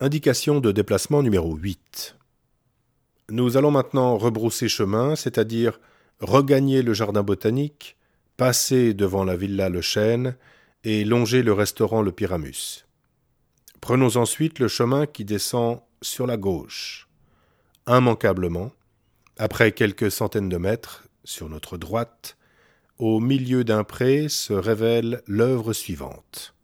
Indication de déplacement numéro 8. Nous allons maintenant rebrousser chemin, c'est-à-dire regagner le jardin botanique, passer devant la villa Le Chêne et longer le restaurant Le Pyramus. Prenons ensuite le chemin qui descend sur la gauche. Immanquablement, après quelques centaines de mètres, sur notre droite, au milieu d'un pré se révèle l'œuvre suivante.